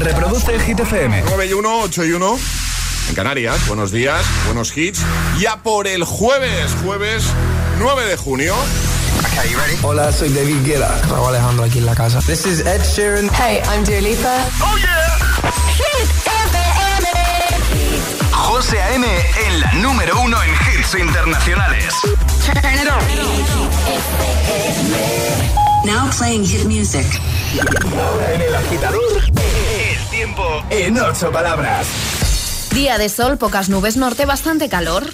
Reproduce el Hit FM. 9 y 1, 8 y 1. En Canarias, buenos días, buenos hits. Ya por el jueves, jueves 9 de junio. Hola, soy David Guetta. Raúl Alejandro aquí en la casa. This is Ed Sheeran. Hey, I'm Dua Lipa. ¡Oh, yeah! Hit FM. José A.M. en la número uno en hits internacionales. Turn it on. Now playing hit music. En el agitador, el tiempo en ocho palabras. Día de sol, pocas nubes, norte, bastante calor.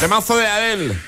Temazo de Adele.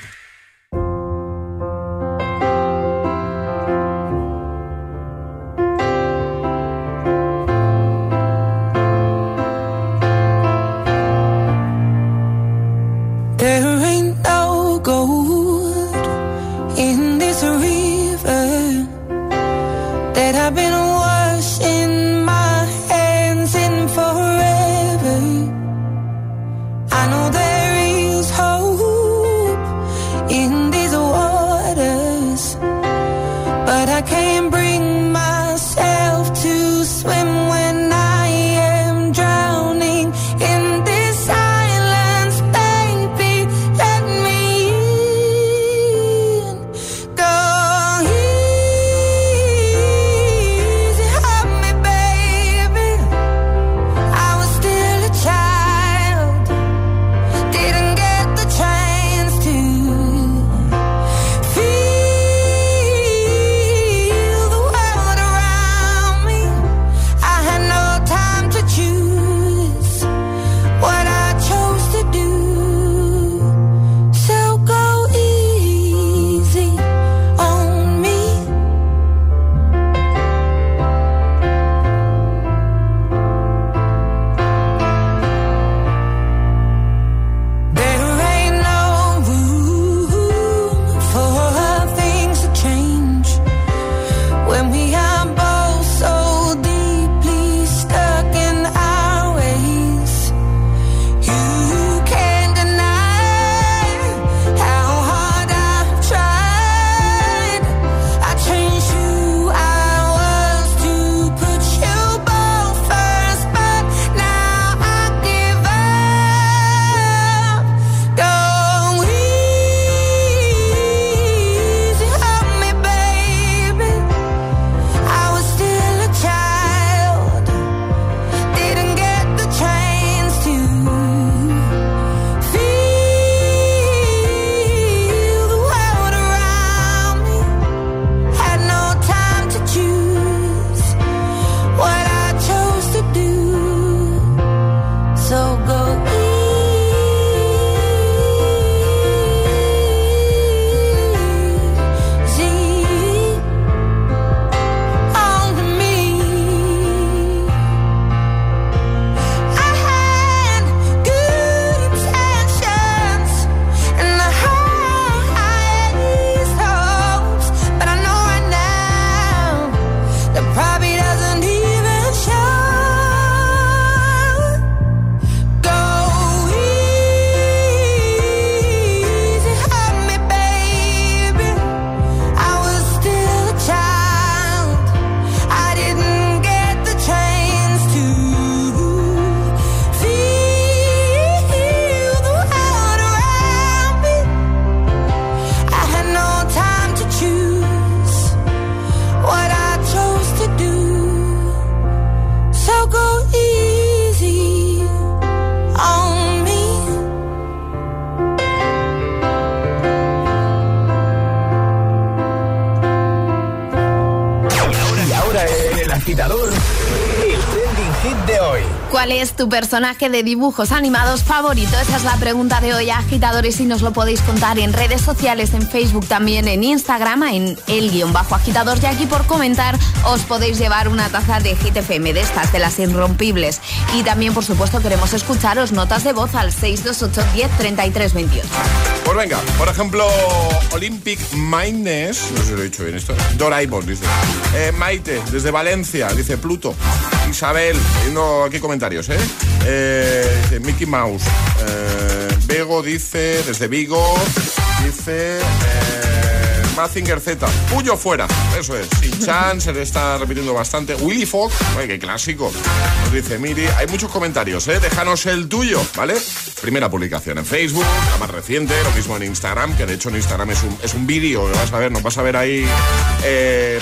Tu personaje de dibujos animados favorito? Esa es la pregunta de hoy, agitadores, y nos lo podéis contar en redes sociales, en Facebook, también en Instagram, en el guion bajo agitador. Y aquí por comentar os podéis llevar una taza de Hit de estas, de las irrompibles. Y también, por supuesto, queremos escucharos notas de voz al 628 10 33 28. Pues venga, por ejemplo, Olympic Mindness, no sé si lo he dicho bien esto, Doraemon, dice. Eh, Maite, desde Valencia, dice Pluto. Isabel, viendo aquí comentarios, ¿eh? eh dice Mickey Mouse. Eh, Bego dice, desde Vigo, dice... eh, Mazinger Z. Puyo fuera. Eso es. Sin Chan se le está repitiendo bastante. Willy Fox. Ay, qué clásico. Nos dice Miri. Hay muchos comentarios, ¿eh? Déjanos el tuyo, ¿vale? Primera publicación en Facebook, la más reciente. Lo mismo en Instagram, que de hecho en Instagram es un, es un vídeo. Vas a ver, nos vas a ver ahí. eh,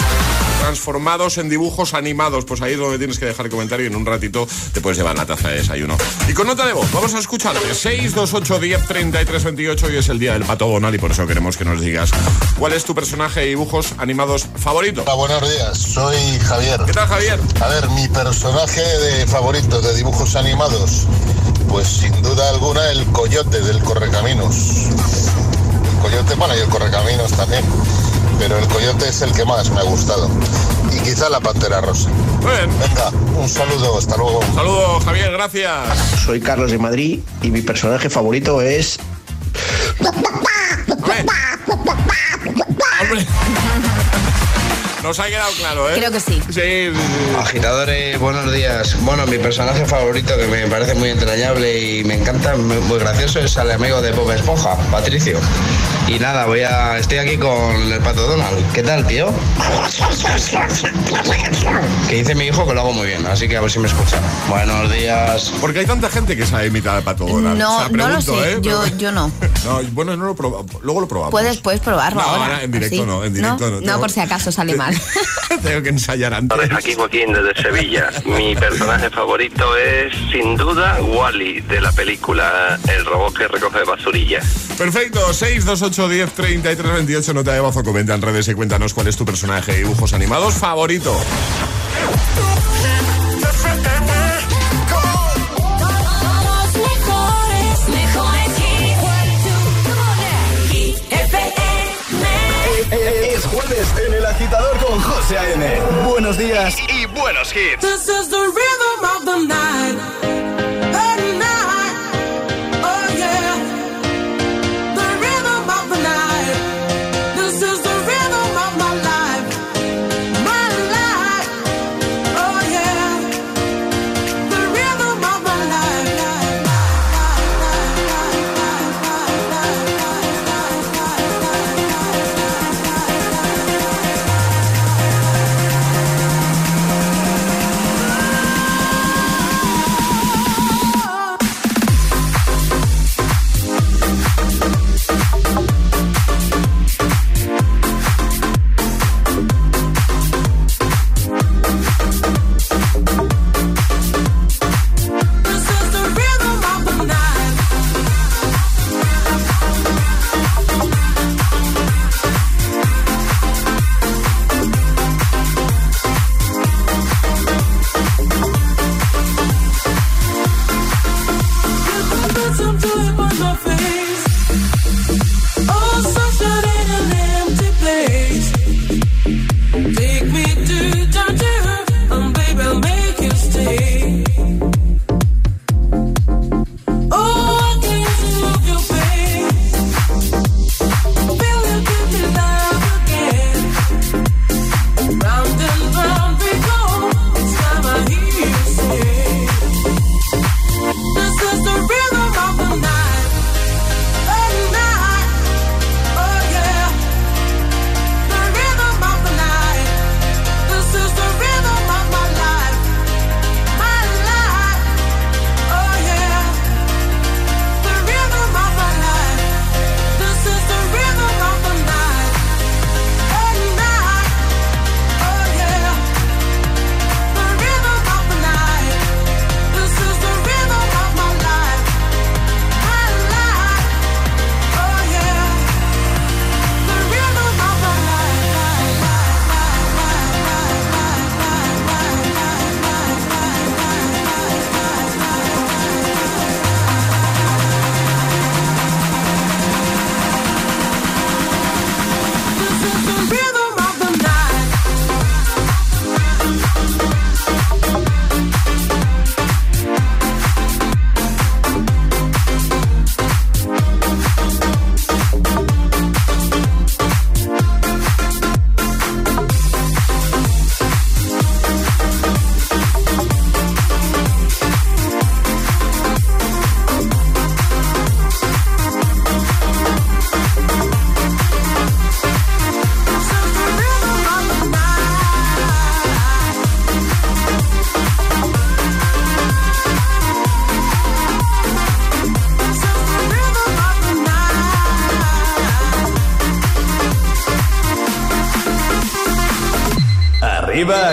transformados en dibujos animados. Pues ahí es donde tienes que dejar el comentario y en un ratito te puedes llevar la taza de desayuno. Y con nota de voz, vamos a escucharte. 628 10 33 28 hoy es el día del pato Donald y por eso queremos que nos digas cuál es tu personaje de dibujos animados favorito. Hola, buenos días. Soy Javier. ¿Qué tal, Javier? A ver, mi personaje de favorito de dibujos animados, pues sin duda alguna el coyote del Correcaminos. El coyote, bueno, y el Correcaminos también, pero el coyote es el que más me ha gustado. Y quizá la pantera rosa. Bien. Venga, un saludo, hasta luego. Saludos, Javier, gracias. Soy Carlos de Madrid y mi personaje favorito es Hombre. Nos ha quedado claro, ¿eh? Creo que sí. Sí. Agitadores, buenos días. Bueno, mi personaje favorito que me parece muy entrañable y me encanta, muy muy gracioso, es el amigo de Bob Esponja, Patricio. Y nada, voy a. estoy aquí con el pato Donald. ¿Qué tal, tío? Que dice mi hijo que lo hago muy bien, así que a ver si me escucha. Buenos días. Porque hay tanta gente que sabe imitar al pato Donald. No, O sea, no lo sé. ¿eh? Yo, yo no. No, bueno, no lo proba- luego lo probamos. Puedes, puedes probarlo No, ahora. ahora en directo ¿Sí? no, en directo no. No, Tengo- por si acaso sale mal. Tengo que ensayar antes. Hola, aquí Joaquín desde Sevilla. Mi personaje favorito es sin duda Wally de la película El robot que recoge basurilla. Perfecto, 628 10 33 28 nota de voz o comenta en redes y cuéntanos cuál es tu personaje de dibujos animados favorito. Es jueves en el agitador con José A.M. Buenos días y buenos hits. This is the rhythm of the night.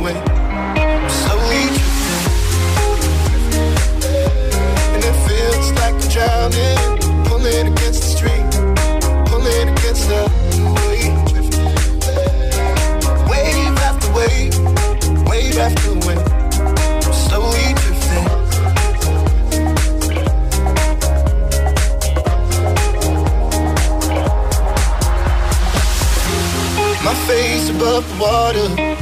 Wave. I'm slowly drifting, and it feels like I'm drowning, pulling against the stream pulling against the wave. Wave after wave, wave after wave, slowly drifting. My face above the water.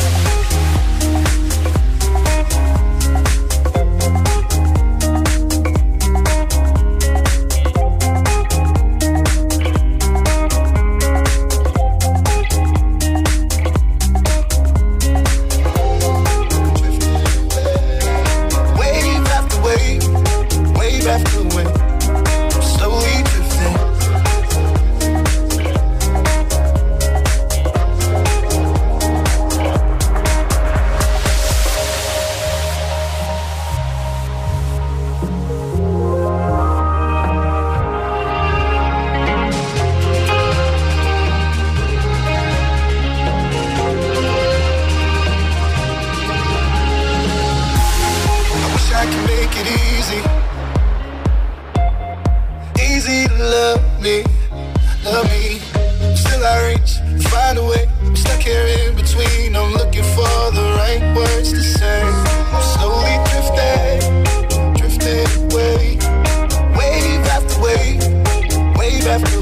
Easy to love me, love me. Still I reach, find a way. I'm stuck here in between. I'm looking for the right words to say. I'm slowly drifting, drifting away. Wave after wave, wave after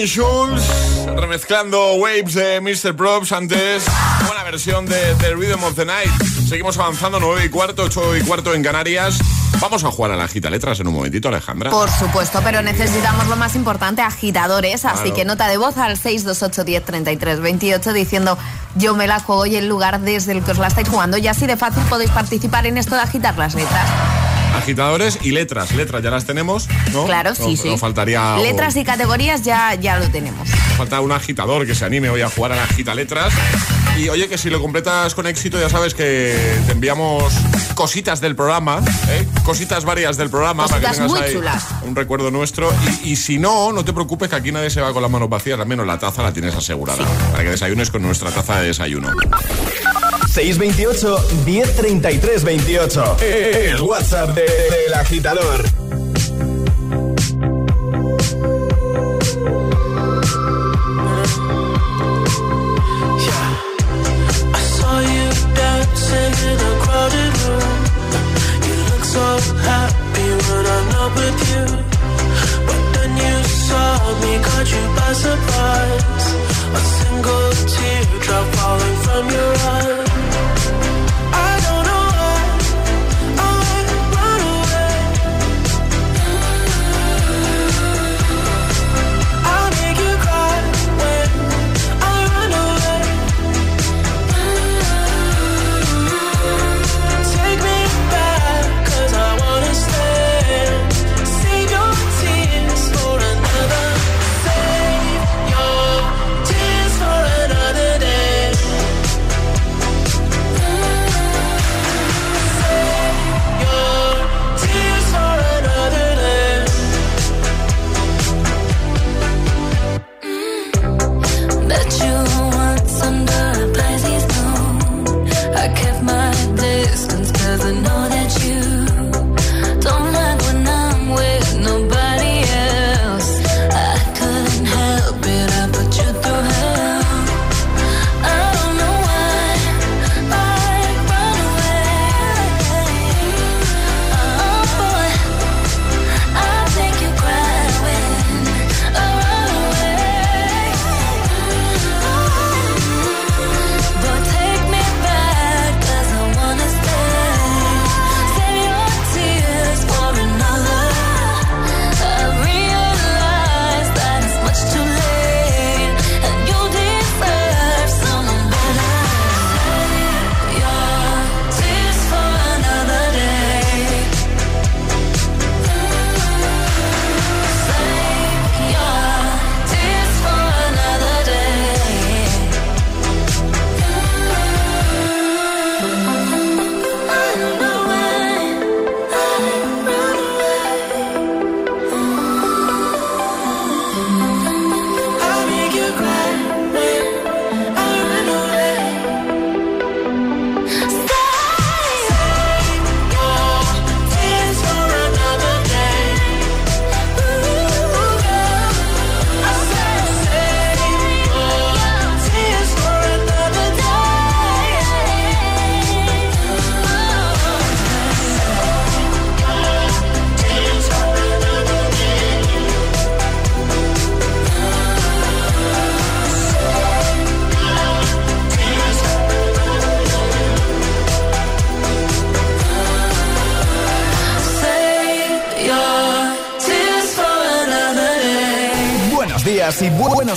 Robin Schulz remezclando Waves de Mr. Props antes buena versión de The Rhythm of the Night seguimos avanzando 9 y cuarto 8 y cuarto en Canarias vamos a jugar a la gita letras en un momentito Alejandra Por supuesto, pero necesitamos lo más importante, agitadores. Así Claro. que nota de voz al 628 10 33 28 diciendo yo me la juego y el lugar desde el que os la estáis jugando. Y así de fácil podéis participar en esto de agitar las letras. Agitadores y letras letras ya las tenemos ¿no? Claro, sí, No- sí. no faltaría. Letras y categorías ya, ya lo tenemos. Falta un agitador que se anime hoy a jugar a la agita letras. Y oye, que si lo completas con éxito, ya sabes que te enviamos cositas del programa, ¿eh? cositas varias del programa para que tengas ahí chulas. un recuerdo nuestro. Y, y si no, no te preocupes que aquí nadie se va con las manos vacías, al menos la taza la tienes asegurada. Para que desayunes con nuestra taza de desayuno. 628 1033 28. El WhatsApp de- del agitador. You a single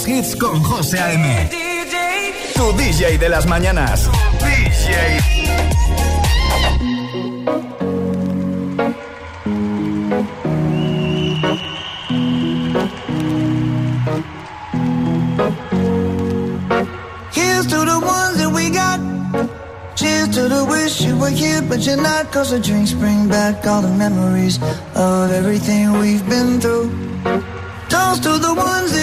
hits con José A.M. Tu DJ de las mañanas. DJ. Here's to the ones that we got. Cheers to the wish you were here, but you're not. Cause the drinks bring back all the memories of everything we've been through. Toast to the ones to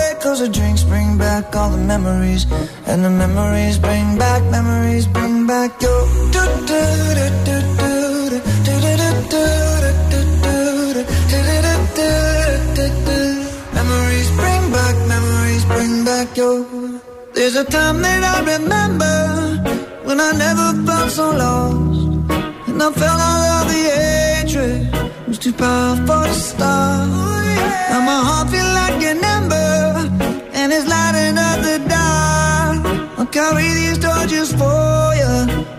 Cause the drinks bring back all the memories. And the memories bring back, memories bring back your. do do do do do do do do do do do do do Memories bring back, memories bring back your. There's a time that I remember when I never felt so lost. And I felt all of the hatred was too powerful to stop. Now my heart feel like an ember and it's lighting up the dark. I'll carry these torches for you,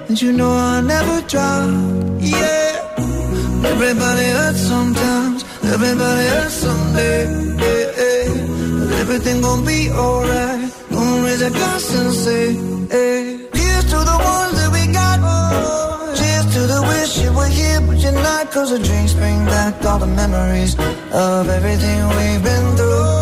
and you know I'll never drop. Yeah. Everybody hurts sometimes, everybody hurts someday. Yeah, yeah. But everything gon' be alright. Gonna raise a glass and say, hey. Here's to the ones that we got. Cheers to the wish you were here, but you're not. Cause the drinks bring back all the memories of everything we've been through.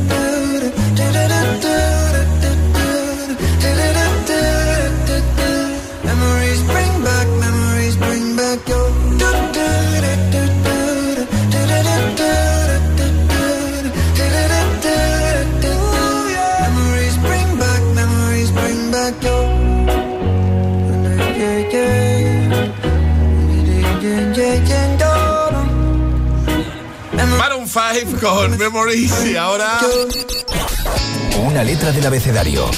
con Memories y ahora... Una letra del abecedario.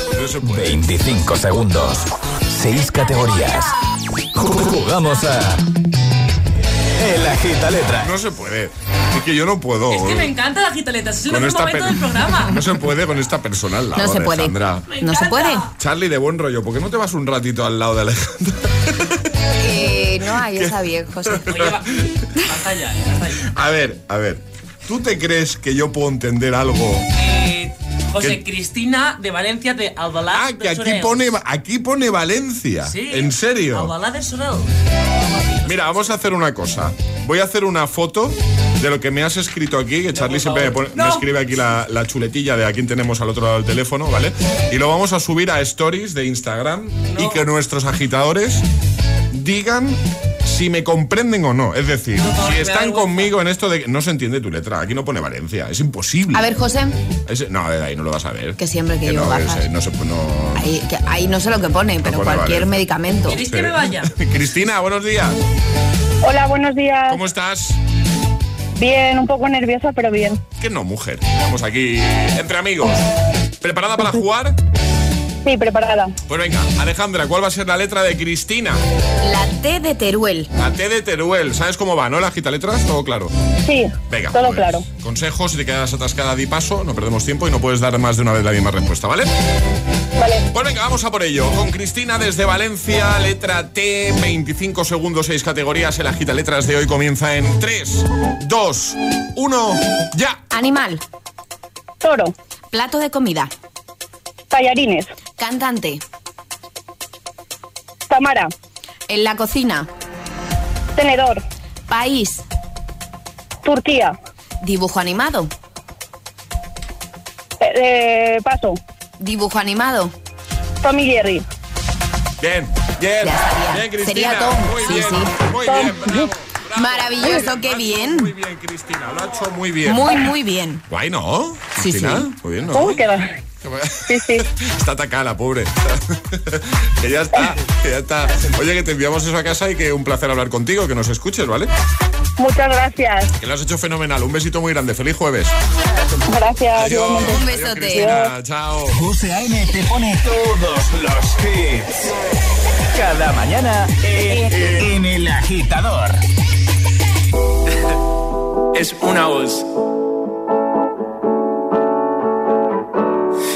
25 segundos. 6 categorías. Jugamos a. El agita letra. No se puede. Es que yo no puedo. Es que me encanta la gitaleta, es el Con mejor momento del programa. No se puede con esta persona al lado. No se puede. Alejandra. No se puede. Charlie, de buen rollo, ¿por qué no te vas un ratito al lado de Alejandra? Eh, no, ahí está bien, José. Eh. A ver, a ver. ¿Tú te crees que yo puedo entender algo? Eh, José. Cristina de Valencia de Albalá Ah, que aquí Sorel. pone, aquí pone Valencia. Sí, ¿En serio? Albalá de Sorel. Mira, vamos a hacer una cosa. Voy a hacer una foto de lo que me has escrito aquí, que Charlie siempre me, pone- me escribe aquí la, la chuletilla de a quién tenemos al otro lado del teléfono, ¿vale? Y lo vamos a subir a stories de Instagram y que nuestros agitadores digan si me comprenden o no. Es decir, si están conmigo en esto de que no se entiende tu letra. Aquí no pone Valencia, es imposible. A ver, José, Ese- no, de ahí no lo vas a ver. que siempre que, llevo no, gafas. ese- no se no- Ahí, que- ahí no sé lo que pone, pero pone cualquier Valencia. medicamento. ¿Queréis que me vaya? Cristina, buenos días. Hola, buenos días. ¿Cómo estás? Bien, un poco nerviosa, pero bien. Que no, mujer. Estamos aquí entre amigos. ¿Preparada para jugar? Sí, preparada. Pues venga, Alejandra, ¿cuál va a ser la letra de Cristina? La T de Teruel. La T de Teruel. ¿Sabes cómo va, no? La gita letras, todo claro. Sí, Venga, todo pues, claro. Consejos, si te quedas atascada, di paso, no perdemos tiempo y no puedes dar más de una vez la misma respuesta, ¿vale? Vale. Pues venga, vamos a por ello. Con Cristina desde Valencia, letra T, 25 segundos, 6 categorías. El agita letras de hoy comienza en 3, 2, 1, ya. Animal. Toro. Plato de comida. Tallarines. Cantante. Tamara. En la cocina. Tenedor. País. Turquía. Dibujo animado. Eh, eh, paso. Dibujo animado. Tom y Jerry. Bien, bien. Ya estaría. Bien, Cristina. Sería Tom. Muy Sí, bien, sí. muy Tom. bien, bravo. Maravilloso, qué Lo ha hecho bien. Muy bien, Cristina, lo ha hecho muy bien. Muy, muy bien. Guay, ¿no? Sí, Cristina? sí. Muy bien, ¿no? Uy, qué va. Sí, sí. Está atacada la pobre. que ya está, que ya está. Oye, que te enviamos eso a casa y que un placer hablar contigo, que nos escuches, ¿vale? Muchas gracias. Que lo has hecho fenomenal. Un besito muy grande. Feliz jueves. Gracias. Adiós. Un besote. Chao. José A.M. te pone todos los hits. Cada mañana en, en El Agitador. es una voz.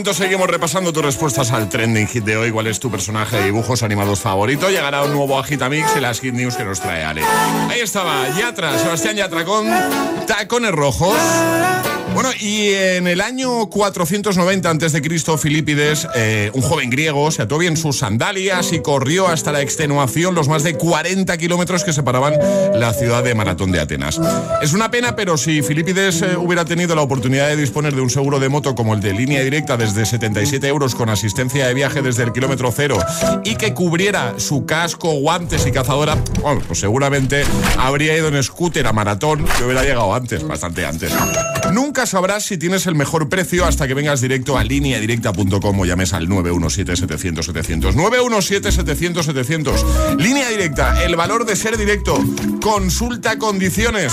momento seguimos repasando tus respuestas al trending hit de hoy. ¿Cuál es tu personaje de dibujos animados favorito? Llegará un nuevo Agitamix y las hit news que nos trae Ale. Ahí estaba Yatra, Sebastián Yatra con tacones rojos. Bueno, y en el año 490 a.C., Filipides, eh, un joven griego, se ató bien sus sandalias y corrió hasta la extenuación los más de 40 kilómetros que separaban la ciudad de Maratón de Atenas. Es una pena, pero si Filipides eh, hubiera tenido la oportunidad de disponer de un seguro de moto como el de línea directa desde 77 euros con asistencia de viaje desde el kilómetro cero y que cubriera su casco, guantes y cazadora, bueno, pues seguramente habría ido en scooter a Maratón que hubiera llegado antes, bastante antes. Nunca sabrás si tienes el mejor precio hasta que vengas directo a lineadirecta.com o llames al 917-700-700. 917-700-700. Línea directa, el valor de ser directo. Consulta condiciones.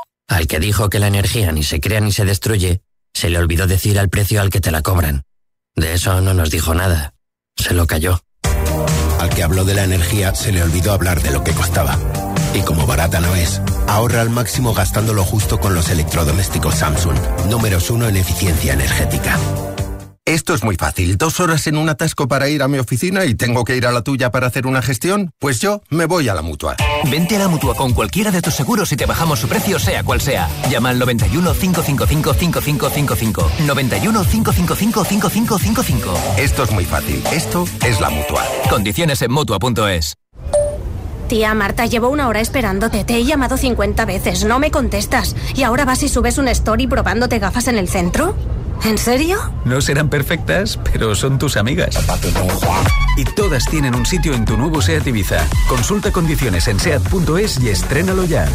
Al que dijo que la energía ni se crea ni se destruye, se le olvidó decir al precio al que te la cobran. De eso no nos dijo nada. Se lo cayó. Al que habló de la energía se le olvidó hablar de lo que costaba. Y como barata no es, ahorra al máximo gastando lo justo con los electrodomésticos Samsung, números uno en eficiencia energética. Esto es muy fácil. Dos horas en un atasco para ir a mi oficina y tengo que ir a la tuya para hacer una gestión. Pues yo me voy a la mutua. Vente a la mutua con cualquiera de tus seguros y te bajamos su precio, sea cual sea. Llama al 91 555 5555. 91 555 5555. Esto es muy fácil. Esto es la mutua. Condiciones en mutua.es. Tía Marta, llevo una hora esperándote. Te he llamado 50 veces, no me contestas. ¿Y ahora vas y subes un story probándote gafas en el centro? ¿En serio? No serán perfectas, pero son tus amigas. Y todas tienen un sitio en tu nuevo SEAT Ibiza. Consulta condiciones en SEAT.es y estrénalo ya.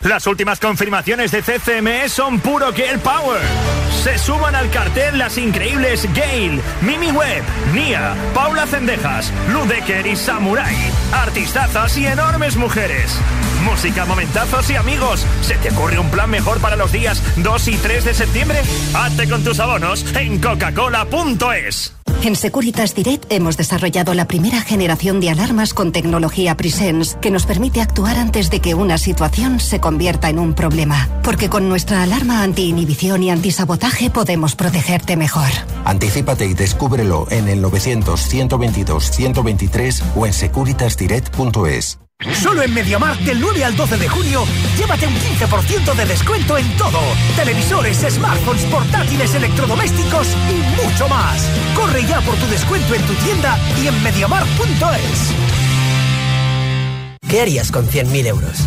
Las últimas confirmaciones de CCME son puro Girl Power. Se suman al cartel las increíbles Gail, Mimi Webb, Nia, Paula Cendejas, Ludecker y Samurai. Artistazas y enormes mujeres. Música, momentazos y amigos. ¿Se te ocurre un plan mejor para los días 2 y 3 de septiembre? Hazte con tus abonos en coca-cola.es. En Securitas Direct hemos desarrollado la primera generación de alarmas con tecnología Presence que nos permite actuar antes de que una situación se convierta en un problema. Porque con nuestra alarma anti-inhibición y antisabotaje podemos protegerte mejor. Anticípate y descúbrelo en el 900-122-123 o en securitasdirect.es. Solo en MediaMarkt del 9 al 12 de junio, llévate un 15% de descuento en todo. Televisores, smartphones, portátiles, electrodomésticos y mucho más. Corre ya por tu descuento en tu tienda y en MediaMarkt.es. ¿Qué harías con 100.000 euros?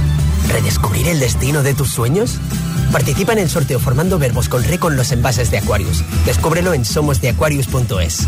¿Redescubrir el destino de tus sueños? Participa en el sorteo formando verbos con re con los envases de Aquarius. Descúbrelo en somosdeaquarius.es.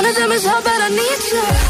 one of them is how bad I need you.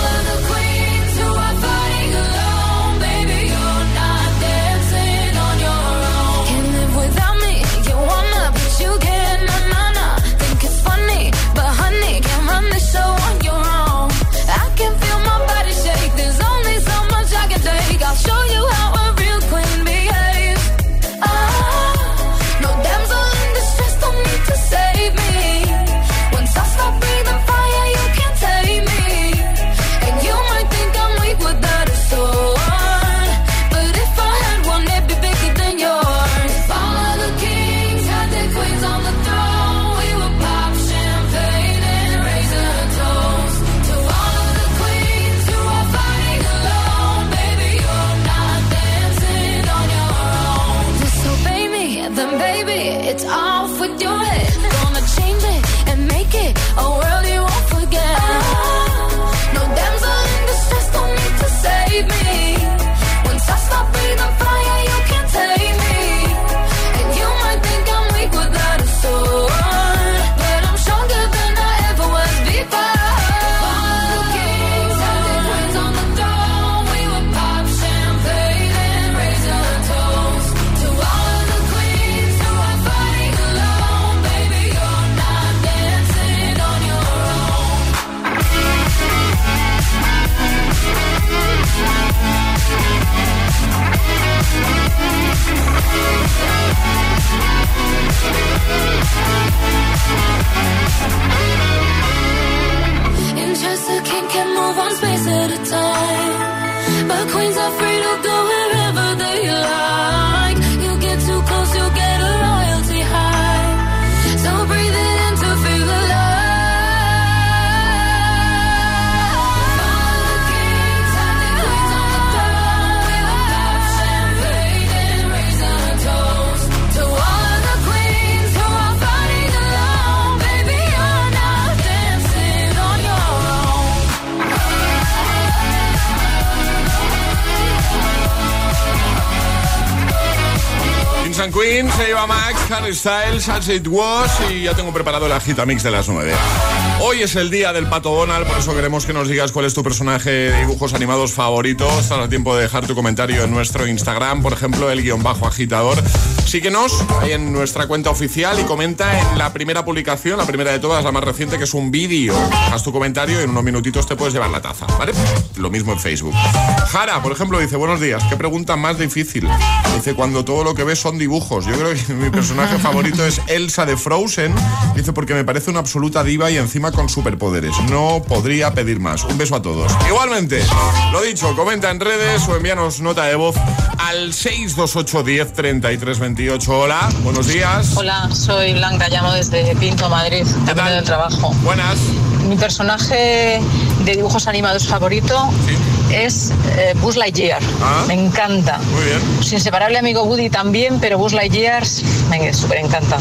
And Queens, se lleva Max, Harry Styles, As It Was y ya tengo preparado la gita mix de las 9. Hoy es el día del Pato Donald, por eso queremos que nos digas cuál es tu personaje de dibujos animados favorito. Estás a tiempo de dejar tu comentario en nuestro Instagram, por ejemplo, el guion bajo agitador. Síguenos ahí en nuestra cuenta oficial y comenta en la primera publicación, la primera de todas, la más reciente, que es un vídeo. Haz tu comentario y en unos minutitos te puedes llevar la taza, ¿vale? Lo mismo en Facebook. Jara, por ejemplo, dice, buenos días, ¿qué pregunta más difícil? Dice, cuando todo lo que ves son dibujos. Yo creo que mi personaje favorito es Elsa de Frozen. Dice, porque me parece una absoluta diva y encima con superpoderes. No podría pedir más. Un beso a todos. Igualmente, lo dicho, comenta en redes o envíanos nota de voz al 628 10 33 28. Hola, buenos días. Hola, soy Blanca, llamo desde Pinto, Madrid, del trabajo. Buenas. Mi personaje de dibujos animados favorito es eh, Buzz Lightyear. Ah. Me encanta. Muy bien. Su inseparable amigo Woody también, pero Buzz Lightyear me súper encanta.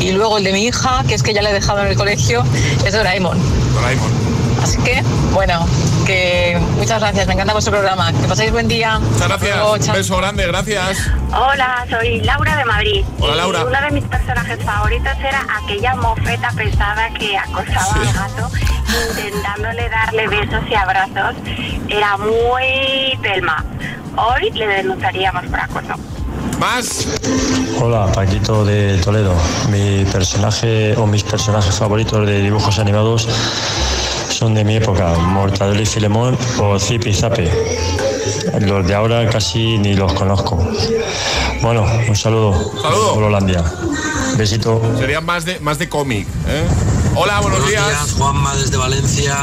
Y luego el de mi hija, que es que ya le he dejado en el colegio, es Doraemon. Doraemon. Así que, bueno, que muchas gracias, me encanta vuestro programa. Que paséis buen día. Muchas gracias. Luego, chao. Beso grande, gracias. Hola, soy Laura de Madrid. Hola, Y Laura. uno de mis personajes favoritos era aquella mofeta pesada que acosaba al gato intentándole darle besos y abrazos. Era muy Telma. Hoy le denunciaríamos por acoso. Más. Hola, Paquito de Toledo. Mi personaje o mis personajes favoritos de dibujos animados son de mi época, Mortadelo y Filemón o Zip y Zape. Los de ahora casi ni los conozco. Bueno, un saludo. Saludo. Holandia. Besito. Sería más de, más de cómic. ¿eh? Hola, buenos, días. Juanma desde Valencia.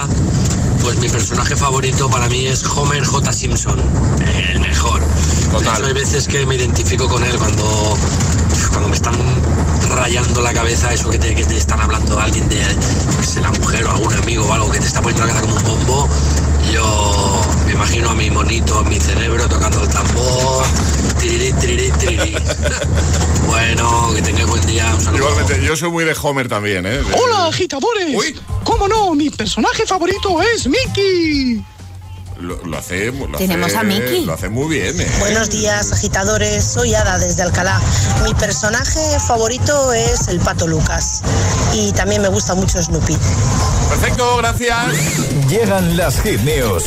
Pues mi personaje favorito para mí es Homer J. Simpson, el mejor. De hecho, hay veces que me identifico con él cuando, cuando me están rayando la cabeza, eso que te, que te están hablando alguien de que sé, la mujer o algún amigo o algo que te está poniendo la cabeza como un bombo. Yo me imagino a mi monito en mi cerebro tocando el tambor. Tirirí, tirirí, tirirí. bueno, que tenga buen día. Un saludo. Igualmente, yo soy muy de Homer también, ¿eh? Hola, agitadores. ¿Cómo no? Mi personaje favorito es Mickey. Lo, lo hace, lo Tenemos hace- a Miki. Lo hace muy bien, ¿eh? Buenos días, agitadores. Soy Ada desde Alcalá. Mi personaje favorito es el Pato Lucas. Y también me gusta mucho Snoopy. Perfecto, gracias. Llegan las hit news.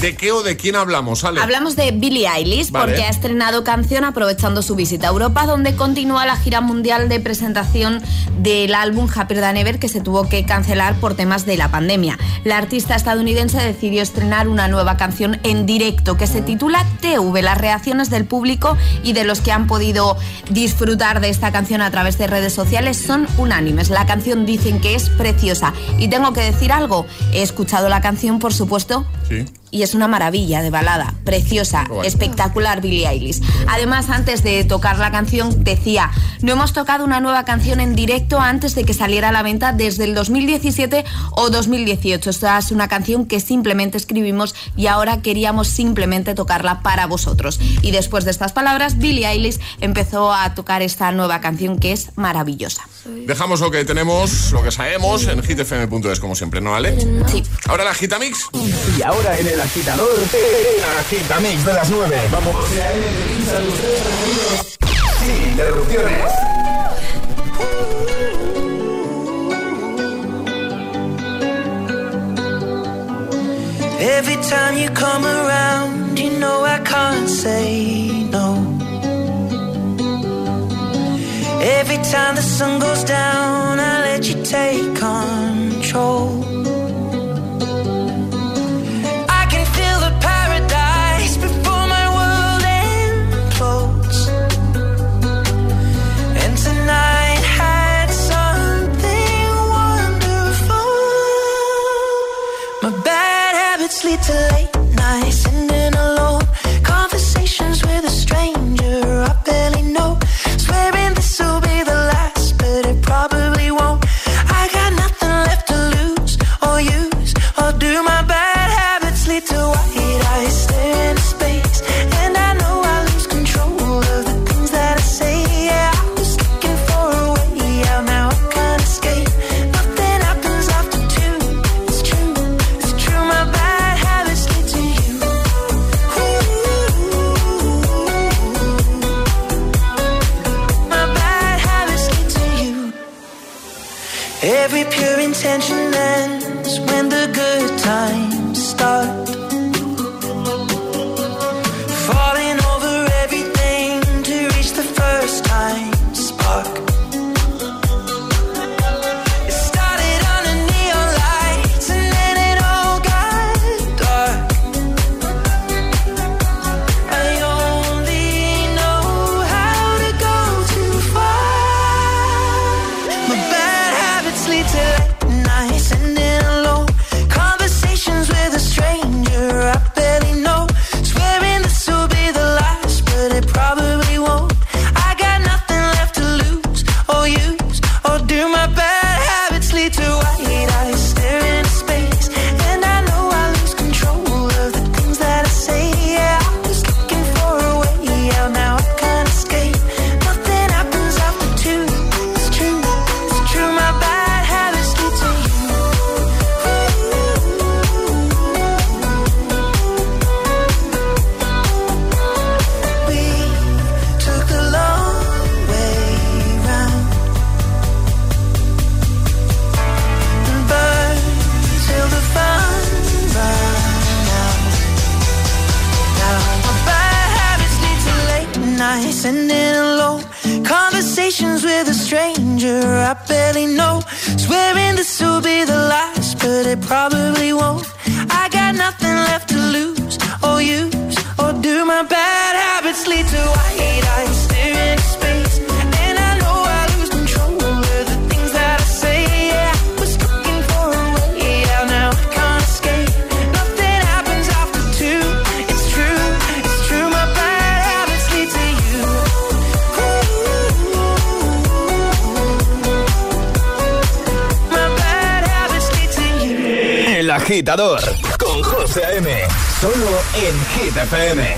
¿De qué o de quién hablamos, Ale? Hablamos de Billie Eilish Vale. porque ha estrenado canción aprovechando su visita a Europa, donde continúa la gira mundial de presentación del álbum Happier Than Ever que se tuvo que cancelar por temas de la pandemia. La artista estadounidense decidió estrenar una nueva canción en directo que se titula TV. Las reacciones del público y de los que han podido disfrutar de esta canción a través de redes sociales son unánimes. La canción dicen que es preciosa y tengo que decir algo. He escuchado la canción, por supuesto, Sí. Y es una maravilla de balada, preciosa, espectacular Billie Eilish. Además, antes de tocar la canción, decía, no hemos tocado una nueva canción en directo antes de que saliera a la venta desde el 2017 o 2018. Esta es una canción que simplemente escribimos y ahora queríamos simplemente tocarla para vosotros. Y después de estas palabras, Billie Eilish empezó a tocar esta nueva canción que es maravillosa. Dejamos lo que tenemos, lo que sabemos en hitfm.es, como siempre, ¿no, Ale? Sí. Ahora la Gitamix. Y ahora en el agitador, el agitamix de las 9. Vamos. Sin interrupciones. Every time you come around, you know I can't say no. Every time the sun goes down, I let you take control. Probably agitador con José A.M. Solo en Hit FM.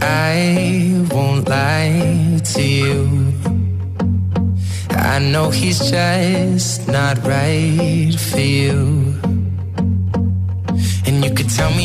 I won't lie to you. I know he's just not right for you.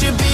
Should be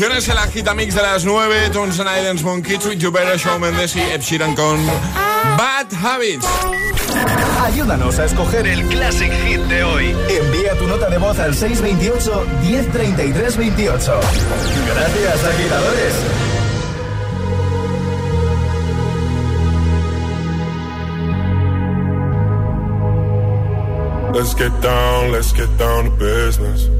Interrupciones, el agita mix de las 9, Tones and Islands, Monkey Tweet, You Better, Shawn Mendes y Ed Sheeran con Bad Habits. Ayúdanos a escoger el Classic Hit de hoy. Envía tu nota de voz al 628 1033 28. Gracias, agitadores. Let's get down, let's get down to business.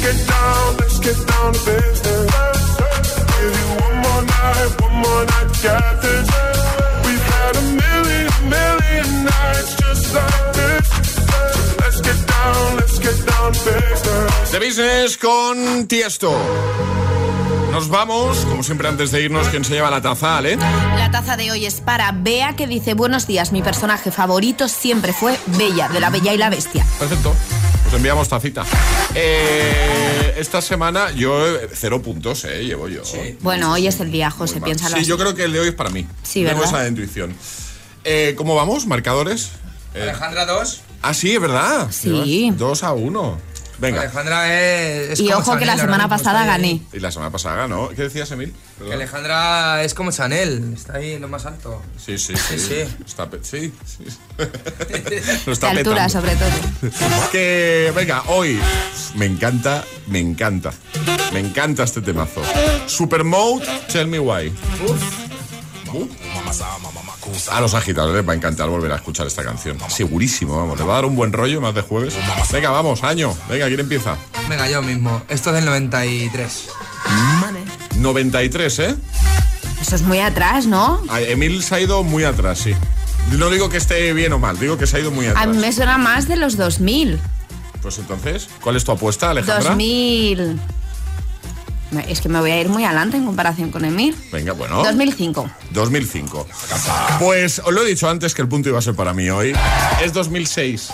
Let's get down, let's get down to business. Give you one more night, one more night to get this. We've had a million, million nights just like this. So let's get down, let's get down to business. The Business con Tiesto. Nos vamos, como siempre antes de irnos, ¿quién se lleva la taza, Ale? La taza de hoy es para Bea que dice buenos días, mi personaje favorito siempre fue Bella, de la Bella y la Bestia. Perfecto. Os enviamos tacita. Eh, esta semana yo eh, cero puntos, eh, llevo yo. Bueno, hoy es el día, José, piénsalo Sí, así. yo creo que el de hoy es para mí. Sí, Tengo ¿verdad? esa intuición. Eh, ¿Cómo vamos? ¿Marcadores? Eh, Alejandra 2. ah, sí, es verdad. Sí. Dos a uno. Venga. Alejandra es. es Y como ojo que la semana pasada gané. Y la semana pasada ganó. ¿Qué decías, Emil? Que Alejandra es como Chanel, está ahí en lo más alto. Sí, sí, sí. Sí, sí. Está pe- sí, sí. Lo está De altura, sobre todo. Que, venga, hoy me encanta, me encanta, me encanta este temazo. Super Mode, Tell Me Why. A los agitadores les va a encantar volver a escuchar esta canción. Segurísimo, vamos. Le va a dar un buen rollo más de jueves. Venga, vamos, año. Venga, ¿quién empieza? Venga, yo mismo. Esto es del 93. 93, ¿eh? Eso es muy atrás, ¿no? Ah, Emil se ha ido muy atrás, sí. No digo que esté bien o mal, digo que se ha ido muy A atrás. mí me suena más de los 2000. Pues entonces, ¿cuál es tu apuesta, Alejandra? 2000. Es que me voy a ir muy adelante en comparación con Emil. Venga, bueno. 2005. 2005. Pues os lo he dicho antes que el punto iba a ser para mí hoy. Es 2006.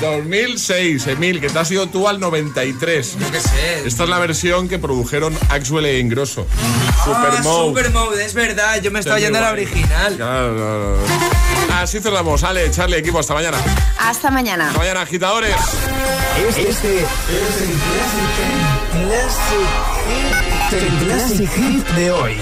2006, Emil, que te has ido tú al 93. Yo qué sé. Esta es la versión que produjeron Axwell e Ingrosso. Super Ah, Mode. Supermode, es verdad. Yo me estaba yendo a la original. Claro, claro, claro. Así cerramos. Ale, Charlie, equipo, hasta mañana. Hasta mañana. Hasta mañana, agitadores. Este es el Classic, el Classic Hit de hoy.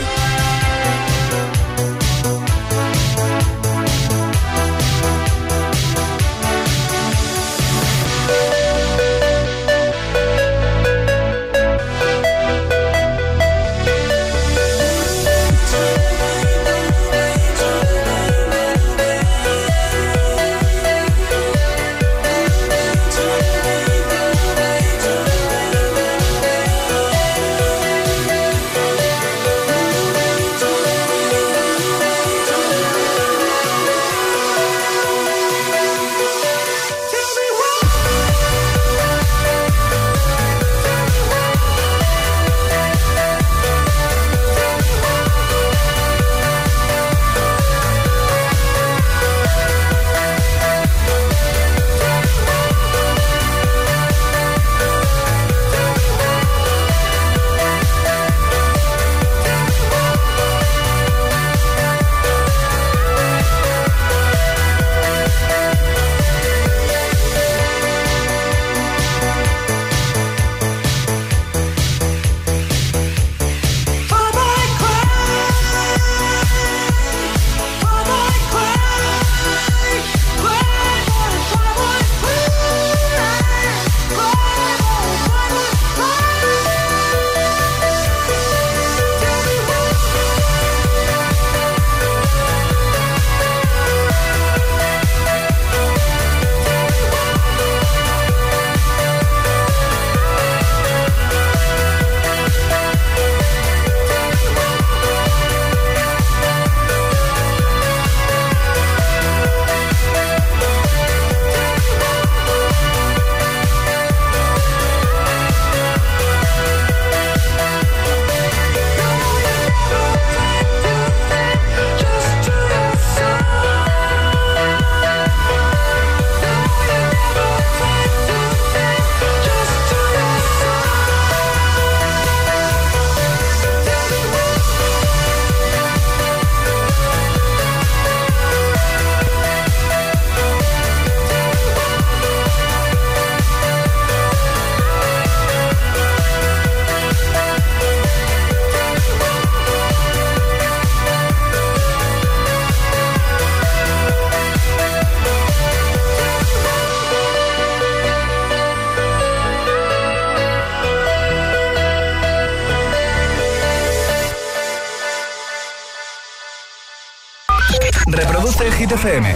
FM.